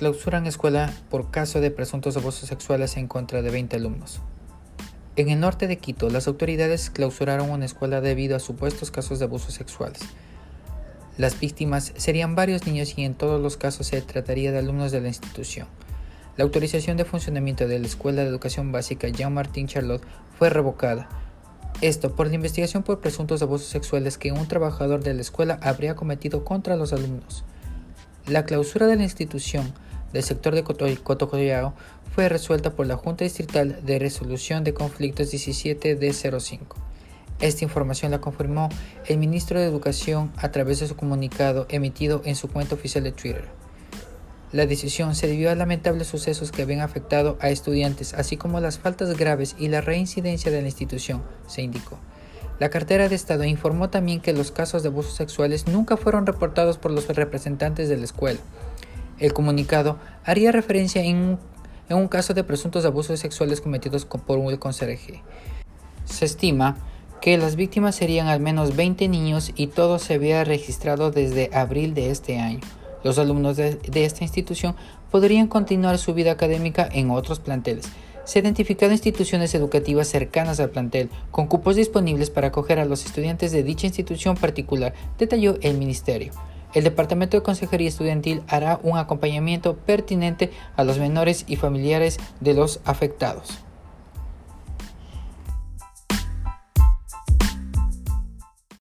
Clausuran escuela por caso de presuntos abusos sexuales en contra de 20 alumnos. En el norte de Quito, las autoridades clausuraron una escuela debido a supuestos casos de abusos sexuales. Las víctimas serían varios niños y en todos los casos se trataría de alumnos de la institución. La autorización de funcionamiento de la Escuela de Educación Básica Jean Martín Charlotte fue revocada. Esto por la investigación por presuntos abusos sexuales que un trabajador de la escuela habría cometido contra los alumnos. La clausura de la institución del sector de Cotocollao fue resuelta por la Junta Distrital de Resolución de Conflictos 17 d 05. Esta información la confirmó el ministro de Educación a través de su comunicado emitido en su cuenta oficial de Twitter. La decisión se debió a lamentables sucesos que habían afectado a estudiantes, así como las faltas graves y la reincidencia de la institución, se indicó. La cartera de Estado informó también que los casos de abusos sexuales nunca fueron reportados por los representantes de la escuela. El comunicado haría referencia en un, caso de presuntos abusos sexuales cometidos por un conserje. Se estima que las víctimas serían al menos 20 niños y todo se había registrado desde abril de este año. Los alumnos de, de esta institución podrían continuar su vida académica en otros planteles. Se han identificado instituciones educativas cercanas al plantel, con cupos disponibles para acoger a los estudiantes de dicha institución particular, detalló el Ministerio. El Departamento de Consejería Estudiantil hará un acompañamiento pertinente a los menores y familiares de los afectados.